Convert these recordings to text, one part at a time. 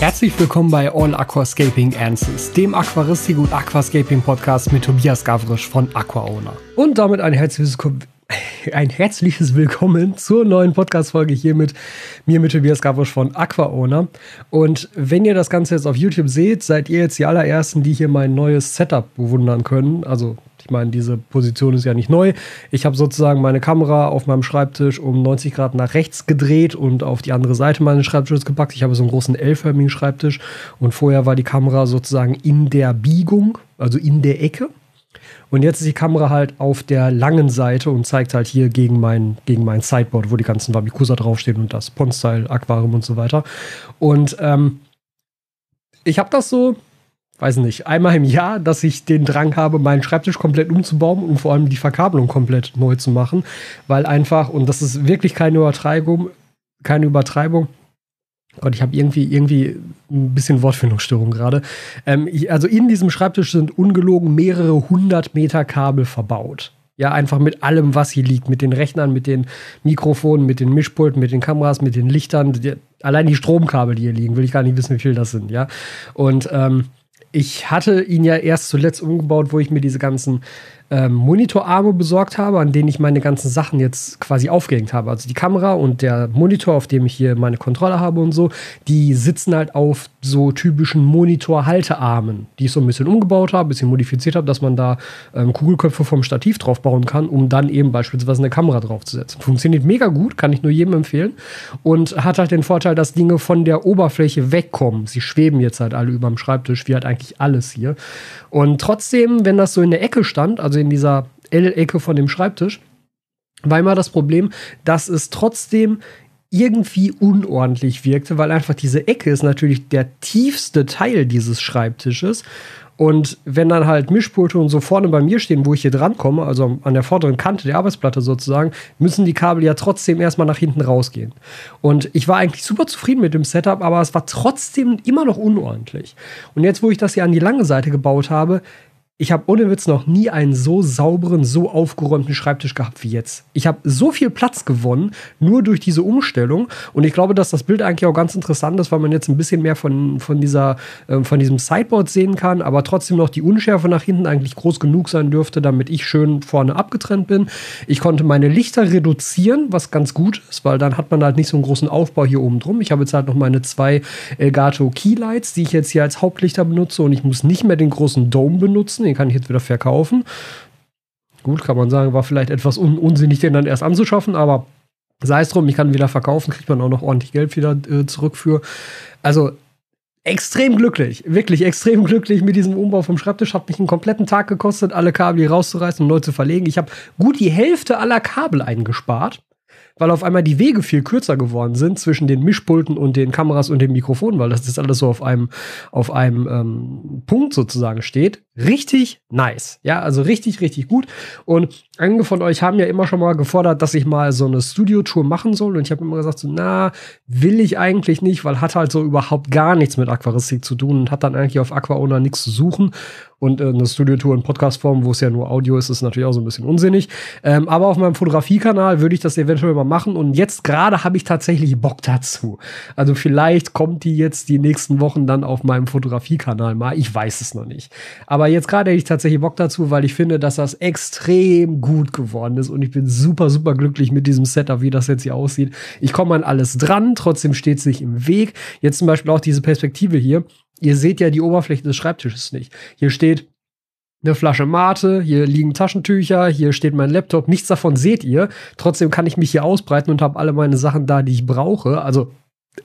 Herzlich willkommen bei All Aquascaping Answers, dem Aquaristik und Aquascaping Podcast mit Tobias Gavrisch von AquaOwner. Und damit ein herzliches, ein herzliches Willkommen zur neuen Podcast-Folge hier mit mir, mit Tobias Gavrisch von AquaOwner. Und wenn ihr das Ganze jetzt auf YouTube seht, seid ihr jetzt die allerersten, die hier mein neues Setup bewundern können. Also ich meine, diese Position ist ja nicht neu. Ich habe sozusagen meine Kamera auf meinem Schreibtisch um 90 Grad nach rechts gedreht und auf die andere Seite meines Schreibtisches gepackt. Ich habe so einen großen L-förmigen Schreibtisch und vorher war die Kamera sozusagen in der Biegung, also in der Ecke. Und jetzt ist die Kamera halt auf der langen Seite und zeigt halt hier gegen mein, gegen mein Sideboard, wo die ganzen Wabikusa draufstehen und das Pond-Style, Aquarium und so weiter. Und ähm, ich habe das so weiß nicht, einmal im Jahr, dass ich den Drang habe, meinen Schreibtisch komplett umzubauen und vor allem die Verkabelung komplett neu zu machen, weil einfach, und das ist wirklich keine Übertreibung, keine Übertreibung, Gott, ich habe irgendwie, irgendwie ein bisschen Wortfindungsstörung gerade. Ähm, also in diesem Schreibtisch sind ungelogen mehrere hundert Meter Kabel verbaut. Ja, einfach mit allem, was hier liegt. Mit den Rechnern, mit den Mikrofonen, mit den Mischpulten, mit den Kameras, mit den Lichtern. Die, allein die Stromkabel, die hier liegen, will ich gar nicht wissen, wie viel das sind, ja. Und ähm, ich hatte ihn ja erst zuletzt umgebaut, wo ich mir diese ganzen ähm, Monitorarme besorgt habe, an denen ich meine ganzen Sachen jetzt quasi aufgehängt habe. Also die Kamera und der Monitor, auf dem ich hier meine Kontrolle habe und so, die sitzen halt auf so typischen Monitor-Haltearmen, die ich so ein bisschen umgebaut habe, ein bisschen modifiziert habe, dass man da ähm, Kugelköpfe vom Stativ drauf bauen kann, um dann eben beispielsweise eine Kamera draufzusetzen. Funktioniert mega gut, kann ich nur jedem empfehlen und hat halt den Vorteil, dass Dinge von der Oberfläche wegkommen. Sie schweben jetzt halt alle über dem Schreibtisch, wie halt eigentlich alles hier. Und trotzdem, wenn das so in der Ecke stand, also in dieser L-Ecke von dem Schreibtisch, war immer das Problem, dass es trotzdem irgendwie unordentlich wirkte, weil einfach diese Ecke ist natürlich der tiefste Teil dieses Schreibtisches. Und wenn dann halt Mischpulte und so vorne bei mir stehen, wo ich hier dran komme, also an der vorderen Kante der Arbeitsplatte sozusagen, müssen die Kabel ja trotzdem erstmal nach hinten rausgehen. Und ich war eigentlich super zufrieden mit dem Setup, aber es war trotzdem immer noch unordentlich. Und jetzt, wo ich das hier an die lange Seite gebaut habe, ich habe ohne Witz noch nie einen so sauberen, so aufgeräumten Schreibtisch gehabt wie jetzt. Ich habe so viel Platz gewonnen, nur durch diese Umstellung. Und ich glaube, dass das Bild eigentlich auch ganz interessant ist, weil man jetzt ein bisschen mehr von, von, dieser, äh, von diesem Sideboard sehen kann, aber trotzdem noch die Unschärfe nach hinten eigentlich groß genug sein dürfte, damit ich schön vorne abgetrennt bin. Ich konnte meine Lichter reduzieren, was ganz gut ist, weil dann hat man halt nicht so einen großen Aufbau hier oben drum. Ich habe jetzt halt noch meine zwei Elgato Keylights, die ich jetzt hier als Hauptlichter benutze und ich muss nicht mehr den großen Dome benutzen den kann ich jetzt wieder verkaufen. Gut, kann man sagen, war vielleicht etwas un unsinnig, den dann erst anzuschaffen, aber sei es drum, ich kann wieder verkaufen, kriegt man auch noch ordentlich Geld wieder äh, zurück für. Also extrem glücklich, wirklich extrem glücklich mit diesem Umbau vom Schreibtisch. Hat mich einen kompletten Tag gekostet, alle Kabel hier rauszureißen und neu zu verlegen. Ich habe gut die Hälfte aller Kabel eingespart weil auf einmal die Wege viel kürzer geworden sind zwischen den Mischpulten und den Kameras und dem Mikrofon, weil das jetzt alles so auf einem, auf einem ähm, Punkt sozusagen steht. Richtig nice. Ja, also richtig, richtig gut. Und einige von euch haben ja immer schon mal gefordert, dass ich mal so eine Studio-Tour machen soll. Und ich habe immer gesagt, so, na, will ich eigentlich nicht, weil hat halt so überhaupt gar nichts mit Aquaristik zu tun und hat dann eigentlich auf Aquaona nichts zu suchen. Und äh, eine Studiotour in Podcastform, wo es ja nur Audio ist, ist natürlich auch so ein bisschen unsinnig. Ähm, aber auf meinem Fotografiekanal würde ich das eventuell mal machen. Und jetzt gerade habe ich tatsächlich Bock dazu. Also vielleicht kommt die jetzt die nächsten Wochen dann auf meinem Fotografiekanal mal. Ich weiß es noch nicht. Aber jetzt gerade hätte ich tatsächlich Bock dazu, weil ich finde, dass das extrem gut geworden ist. Und ich bin super, super glücklich mit diesem Setup, wie das jetzt hier aussieht. Ich komme an alles dran, trotzdem steht es nicht im Weg. Jetzt zum Beispiel auch diese Perspektive hier Ihr seht ja die Oberfläche des Schreibtisches nicht. Hier steht eine Flasche Mate, hier liegen Taschentücher, hier steht mein Laptop. Nichts davon seht ihr. Trotzdem kann ich mich hier ausbreiten und habe alle meine Sachen da, die ich brauche. Also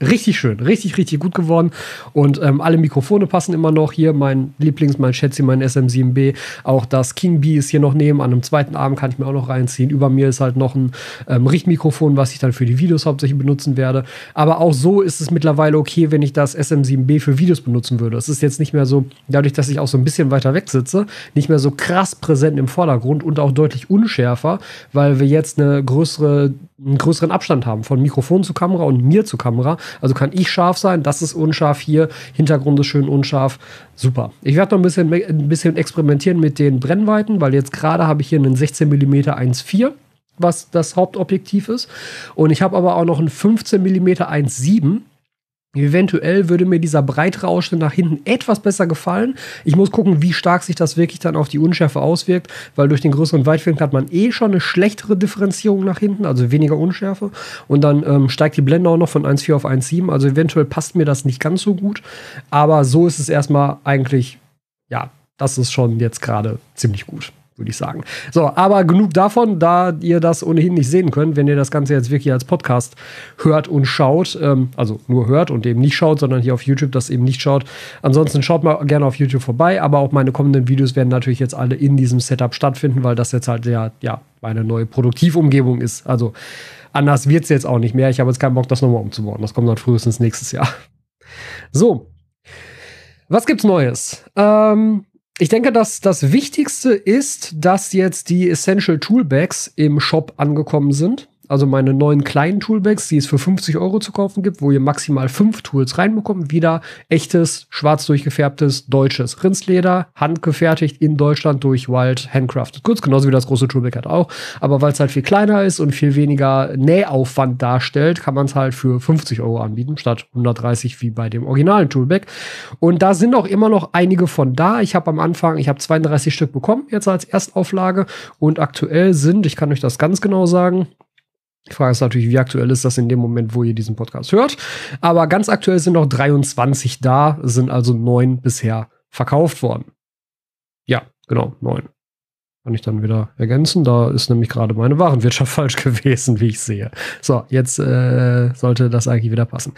richtig schön, richtig, richtig gut geworden. Und ähm, alle Mikrofone passen immer noch. Hier mein Lieblings, mein Schätzchen, mein SM7B. Auch das King Bee ist hier noch neben. An einem zweiten Arm kann ich mir auch noch reinziehen. Über mir ist halt noch ein ähm, Richtmikrofon, was ich dann für die Videos hauptsächlich benutzen werde. Aber auch so ist es mittlerweile okay, wenn ich das SM7B für Videos benutzen würde. Es ist jetzt nicht mehr so, dadurch, dass ich auch so ein bisschen weiter weg sitze, nicht mehr so krass präsent im Vordergrund und auch deutlich unschärfer, weil wir jetzt eine größere, einen größeren Abstand haben von Mikrofon zu Kamera und mir zu Kamera. Also kann ich scharf sein, das ist unscharf hier, Hintergrund ist schön unscharf. Super. Ich werde noch ein bisschen, ein bisschen experimentieren mit den Brennweiten, weil jetzt gerade habe ich hier einen 16 mm 1.4 was das Hauptobjektiv ist. Und ich habe aber auch noch einen 15 mm 1.7 Eventuell würde mir dieser breitere Ausschnitt nach hinten etwas besser gefallen. Ich muss gucken, wie stark sich das wirklich dann auf die Unschärfe auswirkt, weil durch den größeren Weitwinkel hat man eh schon eine schlechtere Differenzierung nach hinten, also weniger Unschärfe. Und dann ähm, steigt die Blende auch noch von 1,4 auf 1,7. Also eventuell passt mir das nicht ganz so gut. Aber so ist es erstmal eigentlich, ja, das ist schon jetzt gerade ziemlich gut würde ich sagen. So, aber genug davon, da ihr das ohnehin nicht sehen könnt, wenn ihr das Ganze jetzt wirklich als Podcast hört und schaut, ähm, also nur hört und eben nicht schaut, sondern hier auf YouTube das eben nicht schaut. Ansonsten schaut mal gerne auf YouTube vorbei, aber auch meine kommenden Videos werden natürlich jetzt alle in diesem Setup stattfinden, weil das jetzt halt ja, ja meine neue Produktivumgebung ist. Also anders wird es jetzt auch nicht mehr. Ich habe jetzt keinen Bock, das nochmal umzubauen. Das kommt dann frühestens nächstes Jahr. So. Was gibt's Neues? Ähm, ich denke, dass das Wichtigste ist, dass jetzt die Essential Toolbags im Shop angekommen sind also meine neuen kleinen Toolbags, die es für 50 Euro zu kaufen gibt, wo ihr maximal fünf Tools reinbekommt. Wieder echtes, schwarz durchgefärbtes, deutsches Rindsleder, handgefertigt in Deutschland durch Wild Handcrafted Goods, genauso wie das große Toolbag hat auch. Aber weil es halt viel kleiner ist und viel weniger Nähaufwand darstellt, kann man es halt für 50 Euro anbieten, statt 130 wie bei dem originalen Toolbag. Und da sind auch immer noch einige von da. Ich habe am Anfang, ich habe 32 Stück bekommen, jetzt als Erstauflage. Und aktuell sind, ich kann euch das ganz genau sagen, die Frage ist natürlich, wie aktuell ist das in dem Moment, wo ihr diesen Podcast hört. Aber ganz aktuell sind noch 23 da, sind also neun bisher verkauft worden. Ja, genau, neun. Kann ich dann wieder ergänzen. Da ist nämlich gerade meine Warenwirtschaft falsch gewesen, wie ich sehe. So, jetzt äh, sollte das eigentlich wieder passen.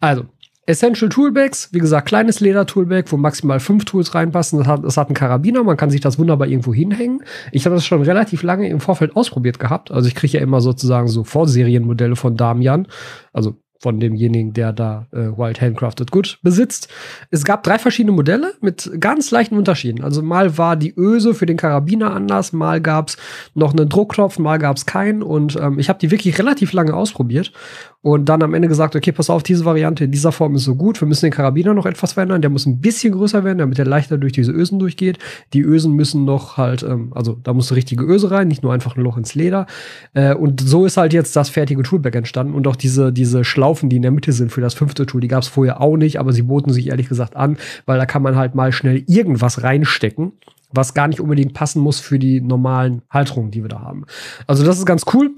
Also, Essential Toolbags, wie gesagt, kleines Leder-Toolbag, wo maximal fünf Tools reinpassen. Das hat, das hat einen Karabiner, man kann sich das wunderbar irgendwo hinhängen. Ich habe das schon relativ lange im Vorfeld ausprobiert gehabt. Also ich kriege ja immer sozusagen so Vorserienmodelle von Damian. Also von demjenigen, der da äh, Wild Handcrafted Good besitzt. Es gab drei verschiedene Modelle mit ganz leichten Unterschieden. Also mal war die Öse für den Karabiner anders, mal gab's noch einen Druckknopf, mal gab's keinen. Und ähm, ich habe die wirklich relativ lange ausprobiert und dann am Ende gesagt, okay, pass auf, diese Variante in dieser Form ist so gut. Wir müssen den Karabiner noch etwas verändern. Der muss ein bisschen größer werden, damit er leichter durch diese Ösen durchgeht. Die Ösen müssen noch halt, ähm, also da muss eine richtige Öse rein, nicht nur einfach ein Loch ins Leder. Äh, und so ist halt jetzt das fertige Toolback entstanden und auch diese, diese Schlau Schlaufen, die in der Mitte sind für das fünfte Tool, die gab es vorher auch nicht, aber sie boten sich ehrlich gesagt an, weil da kann man halt mal schnell irgendwas reinstecken, was gar nicht unbedingt passen muss für die normalen Halterungen, die wir da haben. Also das ist ganz cool.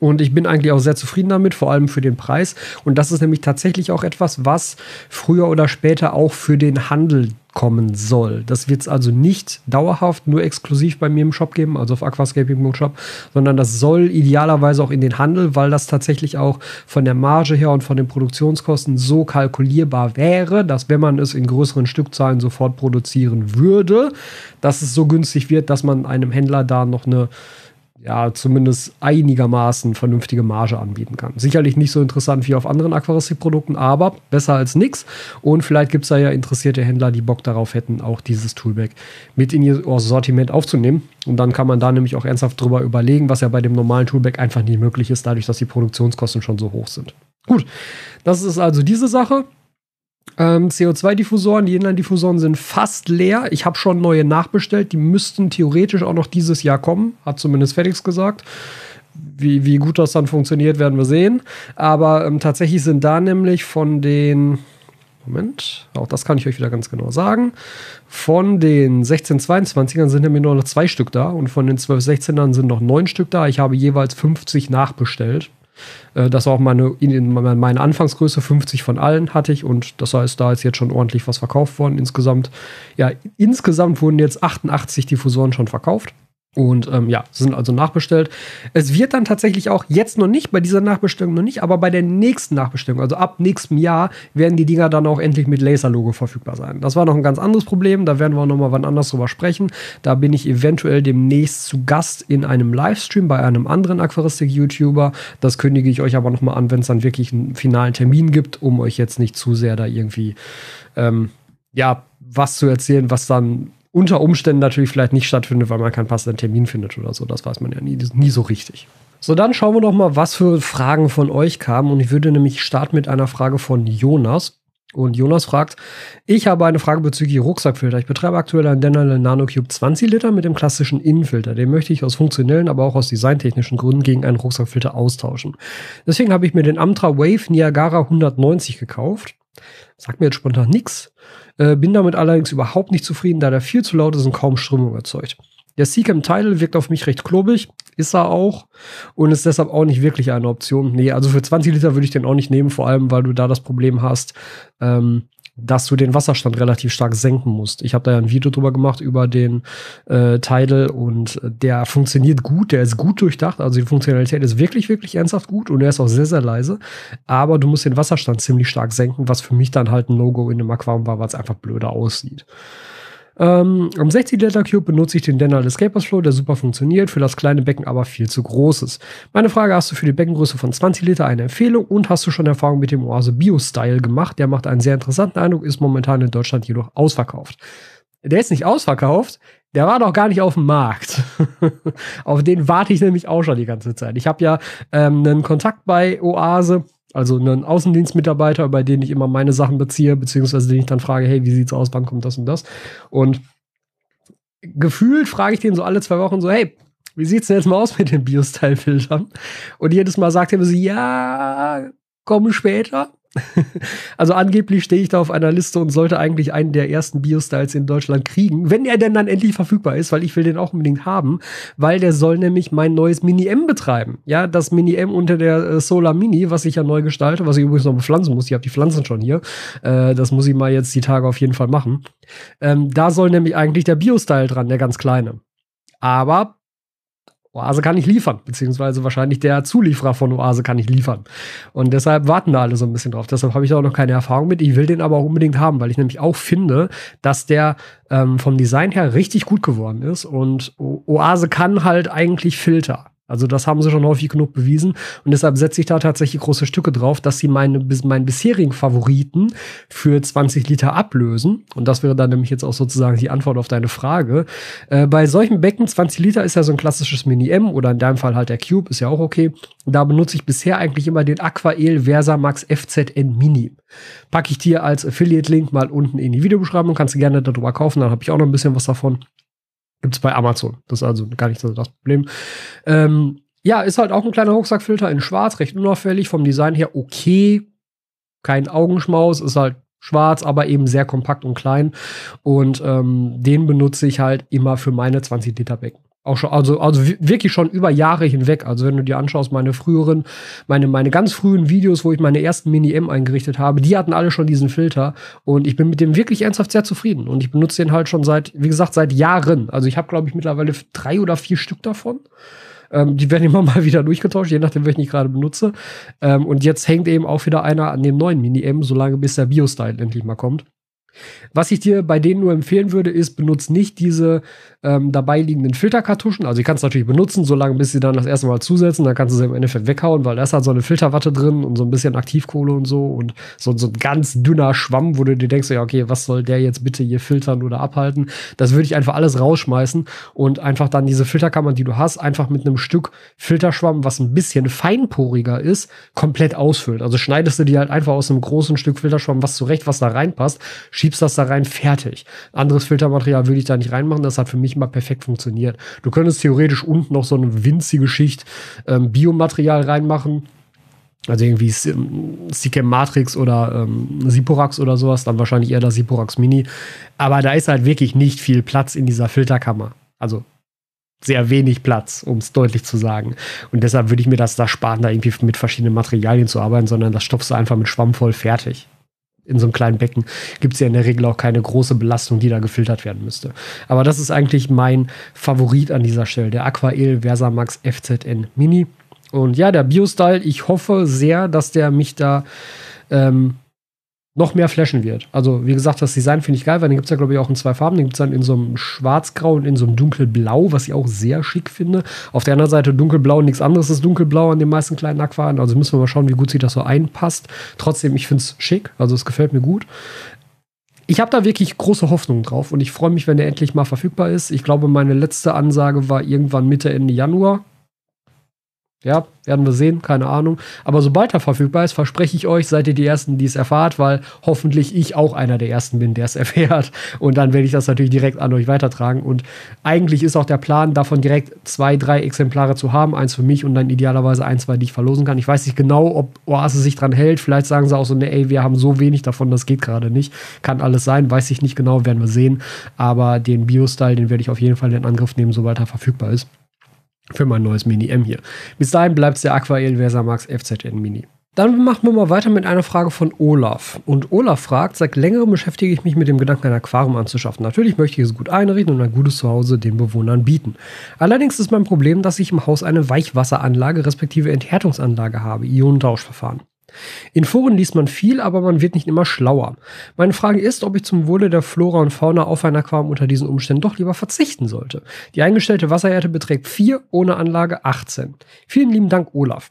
Und ich bin eigentlich auch sehr zufrieden damit, vor allem für den Preis. Und das ist nämlich tatsächlich auch etwas, was früher oder später auch für den Handel kommen soll. Das wird es also nicht dauerhaft nur exklusiv bei mir im Shop geben, also auf Aquascaping Shop, sondern das soll idealerweise auch in den Handel, weil das tatsächlich auch von der Marge her und von den Produktionskosten so kalkulierbar wäre, dass wenn man es in größeren Stückzahlen sofort produzieren würde, dass es so günstig wird, dass man einem Händler da noch eine ja, zumindest einigermaßen vernünftige Marge anbieten kann. Sicherlich nicht so interessant wie auf anderen Aquaristikprodukten, aber besser als nichts. Und vielleicht gibt es da ja interessierte Händler, die Bock darauf hätten, auch dieses Toolbag mit in ihr Sortiment aufzunehmen. Und dann kann man da nämlich auch ernsthaft drüber überlegen, was ja bei dem normalen Toolbag einfach nicht möglich ist, dadurch, dass die Produktionskosten schon so hoch sind. Gut, das ist also diese Sache. Ähm, CO2-Diffusoren, die Inline-Diffusoren sind fast leer. Ich habe schon neue nachbestellt. Die müssten theoretisch auch noch dieses Jahr kommen, hat zumindest Felix gesagt. Wie, wie gut das dann funktioniert, werden wir sehen. Aber ähm, tatsächlich sind da nämlich von den Moment, auch das kann ich euch wieder ganz genau sagen. Von den 1622ern sind nämlich nur noch zwei Stück da und von den 1216ern sind noch neun Stück da. Ich habe jeweils 50 nachbestellt. Äh, das war auch meine, meine Anfangsgröße, 50 von allen hatte ich und das heißt, da ist jetzt schon ordentlich was verkauft worden. Insgesamt, ja, insgesamt wurden jetzt 88 Diffusoren schon verkauft. Und ähm, ja, sind also nachbestellt. Es wird dann tatsächlich auch jetzt noch nicht, bei dieser Nachbestellung noch nicht, aber bei der nächsten Nachbestellung, also ab nächstem Jahr, werden die Dinger dann auch endlich mit Laserlogo verfügbar sein. Das war noch ein ganz anderes Problem, da werden wir noch mal wann anders drüber sprechen. Da bin ich eventuell demnächst zu Gast in einem Livestream bei einem anderen Aquaristik-YouTuber. Das kündige ich euch aber noch mal an, wenn es dann wirklich einen finalen Termin gibt, um euch jetzt nicht zu sehr da irgendwie, ähm, ja, was zu erzählen, was dann unter Umständen natürlich vielleicht nicht stattfindet, weil man keinen passenden Termin findet oder so. Das weiß man ja nie, nie so richtig. So, dann schauen wir doch mal, was für Fragen von euch kamen. Und ich würde nämlich starten mit einer Frage von Jonas. Und Jonas fragt, ich habe eine Frage bezüglich Rucksackfilter. Ich betreibe aktuell einen Dennerle Nano Cube 20 Liter mit dem klassischen Innenfilter. Den möchte ich aus funktionellen, aber auch aus designtechnischen Gründen gegen einen Rucksackfilter austauschen. Deswegen habe ich mir den Amtra Wave Niagara 190 gekauft. Sagt mir jetzt spontan nichts. Äh, bin damit allerdings überhaupt nicht zufrieden, da der viel zu laut ist und kaum Strömung erzeugt. Der Seacam Title wirkt auf mich recht klobig, ist er auch und ist deshalb auch nicht wirklich eine Option. Nee, also für 20 Liter würde ich den auch nicht nehmen, vor allem weil du da das Problem hast, ähm, dass du den Wasserstand relativ stark senken musst. Ich habe da ja ein Video drüber gemacht über den äh, Tidal und der funktioniert gut, der ist gut durchdacht, also die Funktionalität ist wirklich, wirklich ernsthaft gut und er ist auch sehr, sehr leise, aber du musst den Wasserstand ziemlich stark senken, was für mich dann halt ein Logo in dem Aquarium war, weil es einfach blöder aussieht. Ähm, am 60 Liter Cube benutze ich den Dental Escapers Flow, der super funktioniert, für das kleine Becken aber viel zu groß ist. Meine Frage, hast du für die Beckengröße von 20 Liter eine Empfehlung und hast du schon Erfahrung mit dem Oase Bio Style gemacht? Der macht einen sehr interessanten Eindruck, ist momentan in Deutschland jedoch ausverkauft. Der ist nicht ausverkauft, der war doch gar nicht auf dem Markt. auf den warte ich nämlich auch schon die ganze Zeit. Ich habe ja ähm, einen Kontakt bei Oase also einen Außendienstmitarbeiter, bei dem ich immer meine Sachen beziehe, beziehungsweise den ich dann frage, hey, wie sieht's aus, wann kommt das und das? Und gefühlt frage ich den so alle zwei Wochen so, hey, wie sieht's denn jetzt mal aus mit den Biostyle-Filtern? Und jedes Mal sagt er mir so, ja, komm später. also angeblich stehe ich da auf einer Liste und sollte eigentlich einen der ersten Bio-Styles in Deutschland kriegen, wenn er denn dann endlich verfügbar ist, weil ich will den auch unbedingt haben, weil der soll nämlich mein neues Mini-M betreiben. Ja, das Mini-M unter der äh, Solar Mini, was ich ja neu gestalte, was ich übrigens noch bepflanzen muss. Ich habe die Pflanzen schon hier. Äh, das muss ich mal jetzt die Tage auf jeden Fall machen. Ähm, da soll nämlich eigentlich der Bio-Style dran, der ganz kleine. Aber Oase kann ich liefern, beziehungsweise wahrscheinlich der Zulieferer von Oase kann ich liefern. Und deshalb warten da alle so ein bisschen drauf. Deshalb habe ich da auch noch keine Erfahrung mit. Ich will den aber auch unbedingt haben, weil ich nämlich auch finde, dass der ähm, vom Design her richtig gut geworden ist. Und Oase kann halt eigentlich Filter. Also das haben sie schon häufig genug bewiesen und deshalb setze ich da tatsächlich große Stücke drauf, dass sie meine, meinen bisherigen Favoriten für 20 Liter ablösen. Und das wäre dann nämlich jetzt auch sozusagen die Antwort auf deine Frage. Äh, bei solchen Becken, 20 Liter ist ja so ein klassisches Mini-M oder in deinem Fall halt der Cube, ist ja auch okay. Da benutze ich bisher eigentlich immer den Aquael Versamax FZN Mini. Packe ich dir als Affiliate-Link mal unten in die Videobeschreibung, kannst du gerne darüber kaufen, dann habe ich auch noch ein bisschen was davon. Gibt es bei Amazon. Das ist also gar nicht so das Problem. Ähm, ja, ist halt auch ein kleiner Rucksackfilter in schwarz, recht unauffällig, vom Design her okay. Kein Augenschmaus, ist halt schwarz, aber eben sehr kompakt und klein. Und ähm, den benutze ich halt immer für meine 20 Liter Becken. Auch schon, also, also wirklich schon über Jahre hinweg. Also wenn du dir anschaust, meine früheren, meine, meine ganz frühen Videos, wo ich meine ersten Mini-M eingerichtet habe, die hatten alle schon diesen Filter. Und ich bin mit dem wirklich ernsthaft sehr zufrieden. Und ich benutze den halt schon seit, wie gesagt, seit Jahren. Also ich habe, glaube ich, mittlerweile drei oder vier Stück davon. Ähm, die werden immer mal wieder durchgetauscht, je nachdem, welchen ich gerade benutze. Ähm, und jetzt hängt eben auch wieder einer an dem neuen Mini-M, solange bis der Bio-Style endlich mal kommt. Was ich dir bei denen nur empfehlen würde, ist, benutze nicht diese ähm, dabei liegenden Filterkartuschen. Also, ich kann es natürlich benutzen, solange bis sie dann das erste Mal zusetzen. Dann kannst du sie im Endeffekt weghauen, weil da ist halt so eine Filterwatte drin und so ein bisschen Aktivkohle und so und so, so ein ganz dünner Schwamm, wo du dir denkst, ja, okay, was soll der jetzt bitte hier filtern oder abhalten? Das würde ich einfach alles rausschmeißen und einfach dann diese Filterkammern, die du hast, einfach mit einem Stück Filterschwamm, was ein bisschen feinporiger ist, komplett ausfüllen. Also schneidest du dir halt einfach aus einem großen Stück Filterschwamm was zurecht, was da reinpasst, schiebst das da rein, fertig. Anderes Filtermaterial würde ich da nicht reinmachen, das hat für mich immer perfekt funktioniert. Du könntest theoretisch unten noch so eine winzige Schicht ähm, Biomaterial reinmachen. Also irgendwie Sicam Matrix oder ähm, Siporax oder sowas, dann wahrscheinlich eher das Siporax Mini. Aber da ist halt wirklich nicht viel Platz in dieser Filterkammer. Also sehr wenig Platz, um es deutlich zu sagen. Und deshalb würde ich mir das da sparen, da irgendwie mit verschiedenen Materialien zu arbeiten, sondern das stopfst du einfach mit Schwamm voll fertig in so einem kleinen Becken gibt es ja in der Regel auch keine große Belastung, die da gefiltert werden müsste. Aber das ist eigentlich mein Favorit an dieser Stelle, der Aquael Versamax FZN Mini. Und ja, der Bio-Style, ich hoffe sehr, dass der mich da ähm, noch mehr flashen wird. Also, wie gesagt, das Design finde ich geil, weil den gibt es ja, glaube ich, auch in zwei Farben. Den gibt es dann in so einem Schwarzgrau und in so einem Dunkelblau, was ich auch sehr schick finde. Auf der anderen Seite Dunkelblau nichts anderes ist Dunkelblau an den meisten kleinen Aquarien. Also müssen wir mal schauen, wie gut sich das so einpasst. Trotzdem, ich finde es schick. Also, es gefällt mir gut. Ich habe da wirklich große Hoffnung drauf und ich freue mich, wenn der endlich mal verfügbar ist. Ich glaube, meine letzte Ansage war irgendwann Mitte, Ende Januar. Ja, werden wir sehen, keine Ahnung. Aber sobald er verfügbar ist, verspreche ich euch, seid ihr die Ersten, die es erfahrt, weil hoffentlich ich auch einer der Ersten bin, der es erfährt. Und dann werde ich das natürlich direkt an euch weitertragen. Und eigentlich ist auch der Plan, davon direkt zwei, drei Exemplare zu haben. Eins für mich und dann idealerweise ein, zwei, die ich verlosen kann. Ich weiß nicht genau, ob Oase sich dran hält. Vielleicht sagen sie auch so, ne, ey, wir haben so wenig davon, das geht gerade nicht. Kann alles sein, weiß ich nicht genau, werden wir sehen. Aber den Bio-Style, den werde ich auf jeden Fall in Angriff nehmen, sobald er verfügbar ist für mein neues Mini M hier. Bis dahin bleibt es der Aquael Versamax FZN Mini. Dann machen wir mal weiter mit einer Frage von Olaf. Und Olaf fragt, seit längerem beschäftige ich mich mit dem Gedanken, ein Aquarium anzuschaffen. Natürlich möchte ich es gut einrichten und ein gutes Zuhause den Bewohnern bieten. Allerdings ist mein Problem, dass ich im Haus eine Weichwasseranlage respektive Enthärtungsanlage habe, Ionentauschverfahren. In Foren liest man viel, aber man wird nicht immer schlauer. Meine Frage ist, ob ich zum Wohle der Flora und Fauna auf ein Aquarium unter diesen Umständen doch lieber verzichten sollte. Die eingestellte Wasserhärte beträgt 4, ohne Anlage 18. Vielen lieben Dank, Olaf.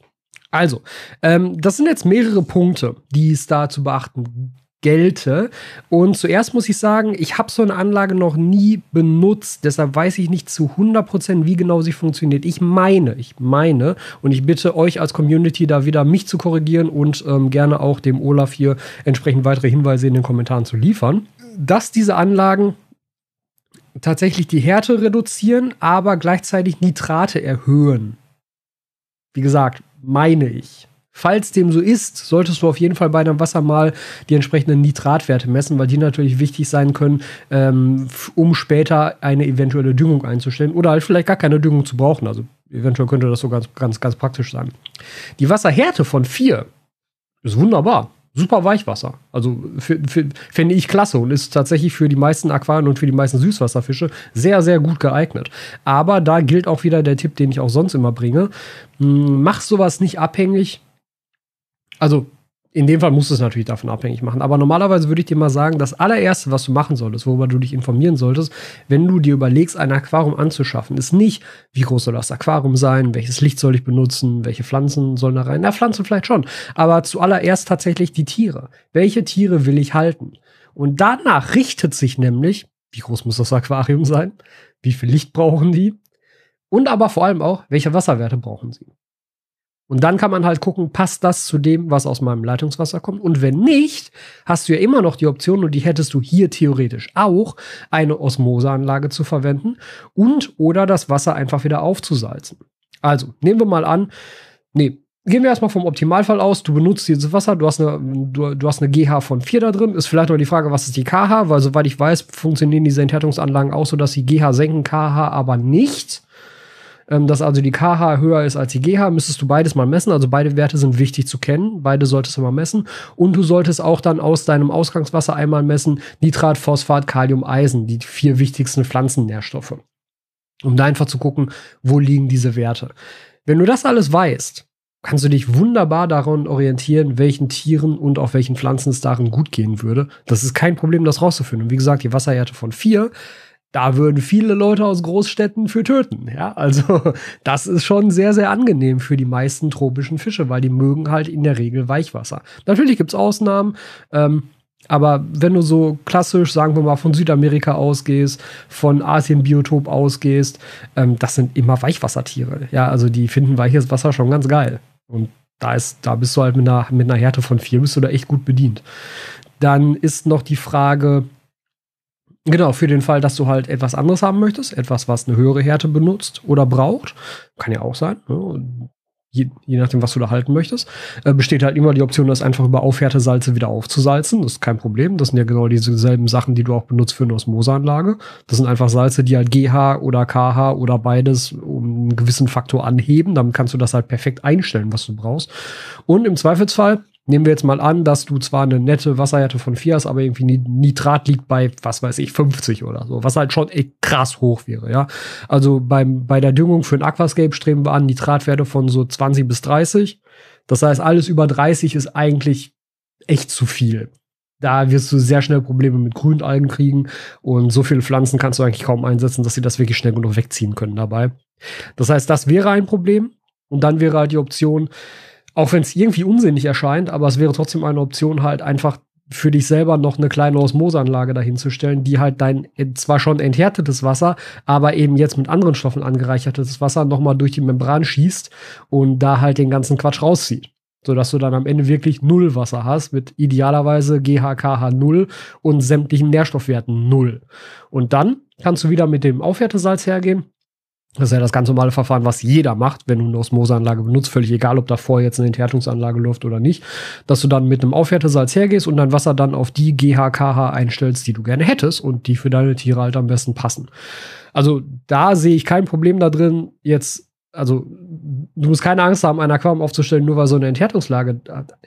Also, ähm, das sind jetzt mehrere Punkte, die es da zu beachten gelte. Und zuerst muss ich sagen, ich habe so eine Anlage noch nie benutzt. Deshalb weiß ich nicht zu 100%, wie genau sie funktioniert. Ich meine, ich meine, und ich bitte euch als Community da wieder mich zu korrigieren und ähm, gerne auch dem Olaf hier entsprechend weitere Hinweise in den Kommentaren zu liefern, dass diese Anlagen tatsächlich die Härte reduzieren, aber gleichzeitig Nitrate erhöhen. Wie gesagt, meine ich. Falls dem so ist, solltest du auf jeden Fall bei deinem Wasser mal die entsprechenden Nitratwerte messen, weil die natürlich wichtig sein können, ähm, um später eine eventuelle Düngung einzustellen oder halt vielleicht gar keine Düngung zu brauchen. Also eventuell könnte das so ganz, ganz, ganz praktisch sein. Die Wasserhärte von 4 ist wunderbar. Super Weichwasser. Also finde ich klasse und ist tatsächlich für die meisten Aquarien und für die meisten Süßwasserfische sehr, sehr gut geeignet. Aber da gilt auch wieder der Tipp, den ich auch sonst immer bringe. Hm, mach sowas nicht abhängig also in dem Fall musst du es natürlich davon abhängig machen. Aber normalerweise würde ich dir mal sagen, das allererste, was du machen solltest, worüber du dich informieren solltest, wenn du dir überlegst, ein Aquarium anzuschaffen, ist nicht, wie groß soll das Aquarium sein, welches Licht soll ich benutzen, welche Pflanzen sollen da rein. Na, Pflanzen vielleicht schon. Aber zuallererst tatsächlich die Tiere. Welche Tiere will ich halten? Und danach richtet sich nämlich, wie groß muss das Aquarium sein? Wie viel Licht brauchen die? Und aber vor allem auch, welche Wasserwerte brauchen sie? Und dann kann man halt gucken, passt das zu dem, was aus meinem Leitungswasser kommt? Und wenn nicht, hast du ja immer noch die Option, und die hättest du hier theoretisch auch, eine Osmoseanlage zu verwenden und oder das Wasser einfach wieder aufzusalzen. Also, nehmen wir mal an, nee, gehen wir erstmal vom Optimalfall aus. Du benutzt dieses Wasser, du hast eine, du, du hast eine GH von 4 da drin. Ist vielleicht noch die Frage, was ist die KH? Weil soweit ich weiß, funktionieren diese Enthärtungsanlagen auch so, dass sie GH senken, KH aber nicht ähm, dass also die KH höher ist als die GH, müsstest du beides mal messen. Also beide Werte sind wichtig zu kennen. Beide solltest du mal messen. Und du solltest auch dann aus deinem Ausgangswasser einmal messen Nitrat, Phosphat, Kalium, Eisen, die vier wichtigsten Pflanzennährstoffe. Um da einfach zu gucken, wo liegen diese Werte. Wenn du das alles weißt, kannst du dich wunderbar daran orientieren, welchen Tieren und auf welchen Pflanzen es darin gut gehen würde. Das ist kein Problem, das rauszufinden. Und wie gesagt, die Wasserhärte von vier da würden viele Leute aus Großstädten für töten. Ja, also das ist schon sehr, sehr angenehm für die meisten tropischen Fische, weil die mögen halt in der Regel Weichwasser. Natürlich gibt's Ausnahmen, ähm, aber wenn du so klassisch, sagen wir mal, von Südamerika ausgehst, von Asienbiotop ausgehst, ähm, das sind immer Weichwassertiere. Ja, also die finden weiches Wasser schon ganz geil. Und da ist, da bist du halt mit einer, mit einer Härte von vier, bist du da echt gut bedient. Dann ist noch die Frage, Genau, für den Fall, dass du halt etwas anderes haben möchtest, etwas, was eine höhere Härte benutzt oder braucht, kann ja auch sein, ne? je, je, nachdem, was du da halten möchtest, äh, besteht halt immer die Option, das einfach über Aufhärtesalze wieder aufzusalzen. Das ist kein Problem. Das sind ja genau dieselben Sachen, die du auch benutzt für eine Osmoseanlage. Das sind einfach Salze, die halt GH oder KH oder beides um einen gewissen Faktor anheben. Damit kannst du das halt perfekt einstellen, was du brauchst. Und im Zweifelsfall Nehmen wir jetzt mal an, dass du zwar eine nette Wasserhärte von 4 hast, aber irgendwie Nitrat liegt bei, was weiß ich, 50 oder so, was halt schon echt krass hoch wäre, ja. Also beim, bei der Düngung für ein Aquascape streben wir an Nitratwerte von so 20 bis 30. Das heißt, alles über 30 ist eigentlich echt zu viel. Da wirst du sehr schnell Probleme mit Grünalgen kriegen und so viele Pflanzen kannst du eigentlich kaum einsetzen, dass sie das wirklich schnell genug wegziehen können dabei. Das heißt, das wäre ein Problem. Und dann wäre halt die Option, auch wenn es irgendwie unsinnig erscheint, aber es wäre trotzdem eine Option, halt einfach für dich selber noch eine kleine Osmoseanlage dahinzustellen, die halt dein zwar schon enthärtetes Wasser, aber eben jetzt mit anderen Stoffen angereichertes Wasser nochmal durch die Membran schießt und da halt den ganzen Quatsch rauszieht. Sodass du dann am Ende wirklich null Wasser hast, mit idealerweise GHKH 0 und sämtlichen Nährstoffwerten 0. Und dann kannst du wieder mit dem Aufwertesalz hergehen das ist ja das ganz normale Verfahren, was jeder macht, wenn du eine Osmoseanlage benutzt, völlig egal, ob davor jetzt eine Enthärtungsanlage läuft oder nicht, dass du dann mit einem Aufhärtesalz hergehst und dein Wasser dann auf die GHKH einstellst, die du gerne hättest und die für deine Tiere halt am besten passen. Also da sehe ich kein Problem da drin, jetzt also du musst keine Angst haben, ein Aquarium aufzustellen, nur weil so eine Enthärtungslage,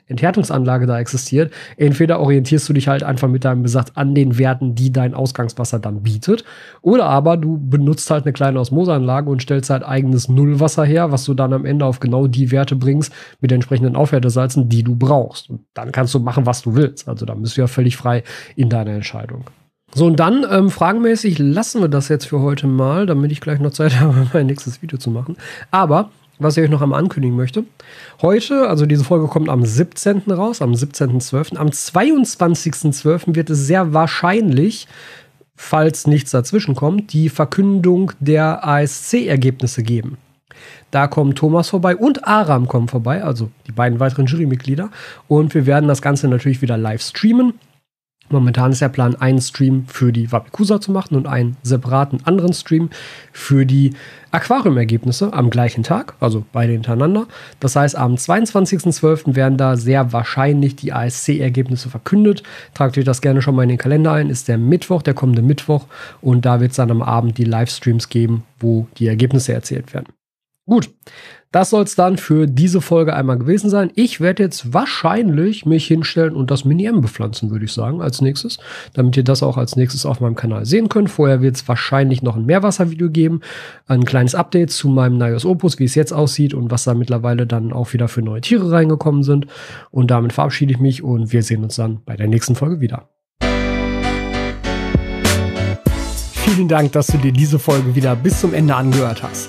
Enthärtungsanlage da existiert. Entweder orientierst du dich halt einfach mit deinem Besatz an den Werten, die dein Ausgangswasser dann bietet, oder aber du benutzt halt eine kleine Osmoseanlage und stellst halt eigenes Nullwasser her, was du dann am Ende auf genau die Werte bringst mit den entsprechenden Aufwertesalzen, die du brauchst. Und dann kannst du machen, was du willst. Also da bist du ja völlig frei in deiner Entscheidung. So, und dann ähm, fragenmäßig lassen wir das jetzt für heute mal, damit ich gleich noch Zeit habe, mein nächstes Video zu machen. Aber was ich euch noch einmal ankündigen möchte. Heute, also diese Folge kommt am 17. raus, am 17.12. Am 22.12. wird es sehr wahrscheinlich, falls nichts dazwischen kommt, die Verkündung der ASC-Ergebnisse geben. Da kommt Thomas vorbei und Aram kommen vorbei, also die beiden weiteren Jurymitglieder. Und wir werden das Ganze natürlich wieder live streamen. Momentan ist der Plan, einen Stream für die Wapikusa zu machen und einen separaten anderen Stream für die Aquarium-Ergebnisse am gleichen Tag, also beide hintereinander. Das heißt, am 22.12. werden da sehr wahrscheinlich die ASC-Ergebnisse verkündet. Tragt euch das gerne schon mal in den Kalender ein. Ist der Mittwoch, der kommende Mittwoch. Und da wird es dann am Abend die Livestreams geben, wo die Ergebnisse erzählt werden. Gut, das soll es dann für diese Folge einmal gewesen sein. Ich werde jetzt wahrscheinlich mich hinstellen und das Mini-M bepflanzen, würde ich sagen, als nächstes, damit ihr das auch als nächstes auf meinem Kanal sehen könnt. Vorher wird es wahrscheinlich noch ein Meerwasservideo geben, ein kleines Update zu meinem Naios Opus, wie es jetzt aussieht und was da mittlerweile dann auch wieder für neue Tiere reingekommen sind. Und damit verabschiede ich mich und wir sehen uns dann bei der nächsten Folge wieder. Vielen Dank, dass du dir diese Folge wieder bis zum Ende angehört hast.